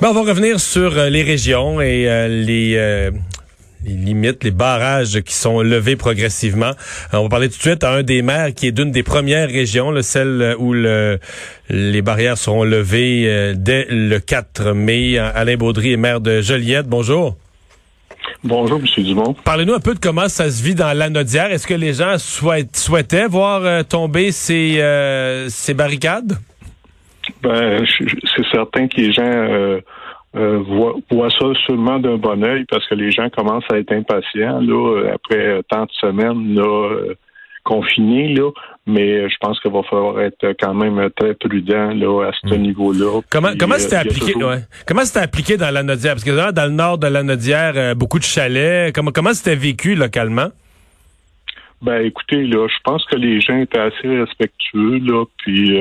Ben, on va revenir sur euh, les régions et euh, les, euh, les limites, les barrages qui sont levés progressivement. on va parler tout de suite à un des maires qui est d'une des premières régions, là, celle où le, les barrières seront levées dès le 4 mai. Alain Baudry est maire de Joliette. Bonjour. Bonjour, M. Dumont. Parlez-nous un peu de comment ça se vit dans l'anodière. Est-ce que les gens souhaitaient voir tomber ces, ces barricades? Ben, c'est certain que les gens euh, euh, voient, ça seulement d'un bon oeil parce que les gens commencent à être impatients là après tant de semaines là euh, confinés là. Mais je pense qu'il va falloir être quand même très prudent là à ce hmm. niveau-là. Comment comment c'était appliqué ouais. Comment c'était appliqué dans la Nodière Parce que dans le nord de la Nodière, beaucoup de chalets. Comment comment c'était vécu localement? Ben écoutez là, je pense que les gens étaient assez respectueux là, puis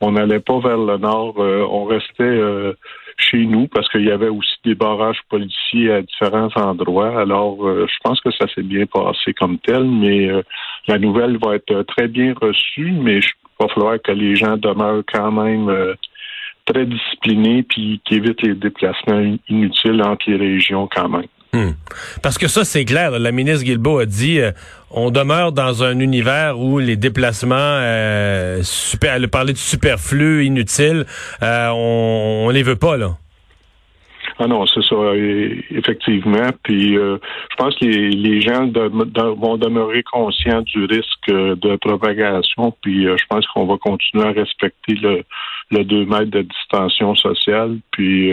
on n'allait pas vers le nord, euh, on restait euh, chez nous parce qu'il y avait aussi des barrages policiers à différents endroits. Alors, euh, je pense que ça s'est bien passé comme tel, mais la nouvelle va être très bien reçue, mais il va falloir que les gens demeurent quand même très disciplinés puis qu'ils évitent les déplacements inutiles entre les régions quand même. Hmm. Parce que ça, c'est clair. La ministre Guilbeault a dit euh, on demeure dans un univers où les déplacements, euh, super, elle a parlé de superflu, inutiles, euh, on, on les veut pas, là. Ah non, c'est ça, effectivement. Puis je pense que les, gens vont demeurer conscients du risque de propagation. Puis je pense qu'on va continuer à respecter le, le 2 mètres de distanciation sociale. Puis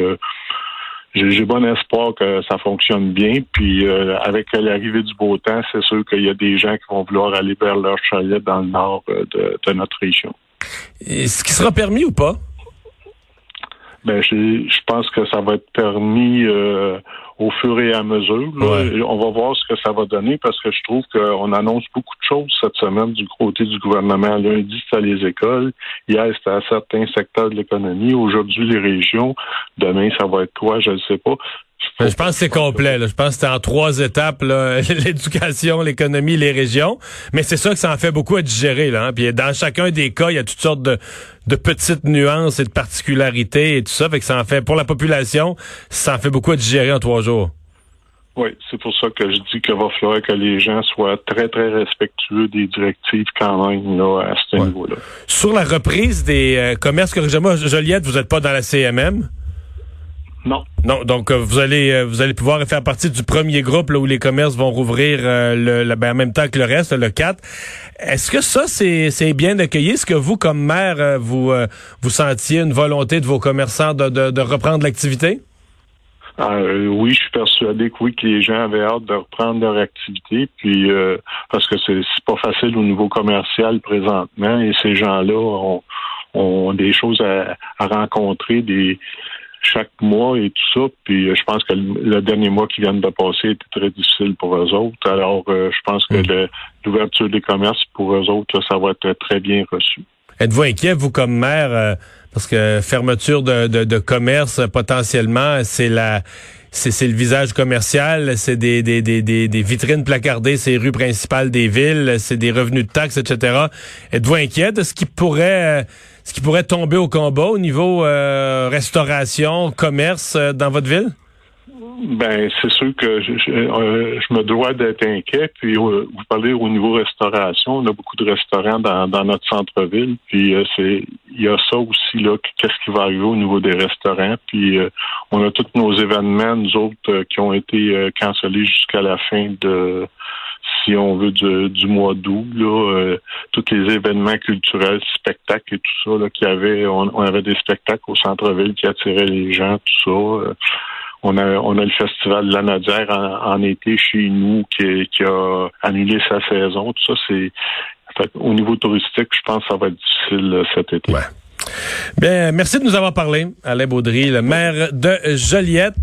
j'ai bon espoir que ça fonctionne bien. Puis euh, avec l'arrivée du beau temps, c'est sûr qu'il y a des gens qui vont vouloir aller vers leur chalet dans le nord euh, de, notre région. Est-ce qui sera permis ou pas? Ben, je, pense que ça va être permis euh, au fur et à mesure. On va voir ce que ça va donner parce que je trouve qu'on annonce beaucoup de choses cette semaine du côté du gouvernement. Lundi, c'était les écoles. Hier, c'était à certains secteurs de l'économie. Aujourd'hui, les régions. Demain, ça va être quoi? Je ne sais pas. Je pense que c'est complet. Je pense que c'est en trois étapes, l'éducation, l'économie, les régions. Mais c'est ça que ça en fait beaucoup à digérer. Là, hein. Puis dans chacun des cas, il y a toutes sortes de, petites nuances et de particularités et tout ça. Fait que ça en fait, pour la population, ça en fait beaucoup à digérer en trois jours. Oui, c'est pour ça que je dis qu'il va falloir que les gens soient très, très respectueux des directives quand même là, à ce niveau-là. Sur la reprise des euh, commerces, corrigez-moi, Joliette, vous n'êtes pas dans la CMM? Non. Non, donc euh, vous allez euh, vous allez pouvoir faire partie du premier groupe là, où les commerces vont rouvrir le, ben, en même temps que le reste, le 4. Est-ce que ça c'est c'est bien accueilli? Est-ce que vous comme maire vous vous sentiez une volonté de vos commerçants de, de, reprendre l'activité? Ah, oui, je suis persuadé que oui, que les gens avaient hâte de reprendre leur activité, puis parce que c'est pas facile au niveau commercial présentement, et ces gens-là ont, ont des choses à, à rencontrer, des chaque mois et tout ça. Puis euh, je pense que le dernier mois qui vient de passer était très difficile pour eux autres. Alors euh, je pense que l'ouverture des commerces pour eux autres, ça va être très bien reçu. Êtes-vous inquiet, vous, comme maire, euh, parce que fermeture de, de, commerce, potentiellement, c'est la c'est le visage commercial, c'est des, des, des, des, vitrines placardées, c'est les rues principales des villes, c'est des revenus de taxes, etc. Êtes-vous inquiet de ce qui pourrait ce qui pourrait tomber au combat au niveau euh, restauration, commerce euh, dans votre ville? Ben, c'est sûr que je, euh, me dois d'être inquiet. Puis, vous parlez au niveau restauration, on a beaucoup de restaurants dans, notre centre-ville. Puis, c'est il y a ça aussi là. Qu'est-ce qui va arriver au niveau des restaurants Puis, on a tous nos événements, nous autres, qui ont été cancellés jusqu'à la fin de si on veut, du, mois d'août, là, euh, tous les événements culturels, spectacles et tout ça, là, qu'il y avait, on, avait des spectacles au centre-ville qui attiraient les gens, tout ça. Euh, on a, on a le festival de la Nadière en, été chez nous qui, qui, a annulé sa saison. Tout ça, c'est au niveau touristique, je pense que ça va être difficile euh, cet été. Bien, merci de nous avoir parlé, Alain Baudry, le maire de Joliette.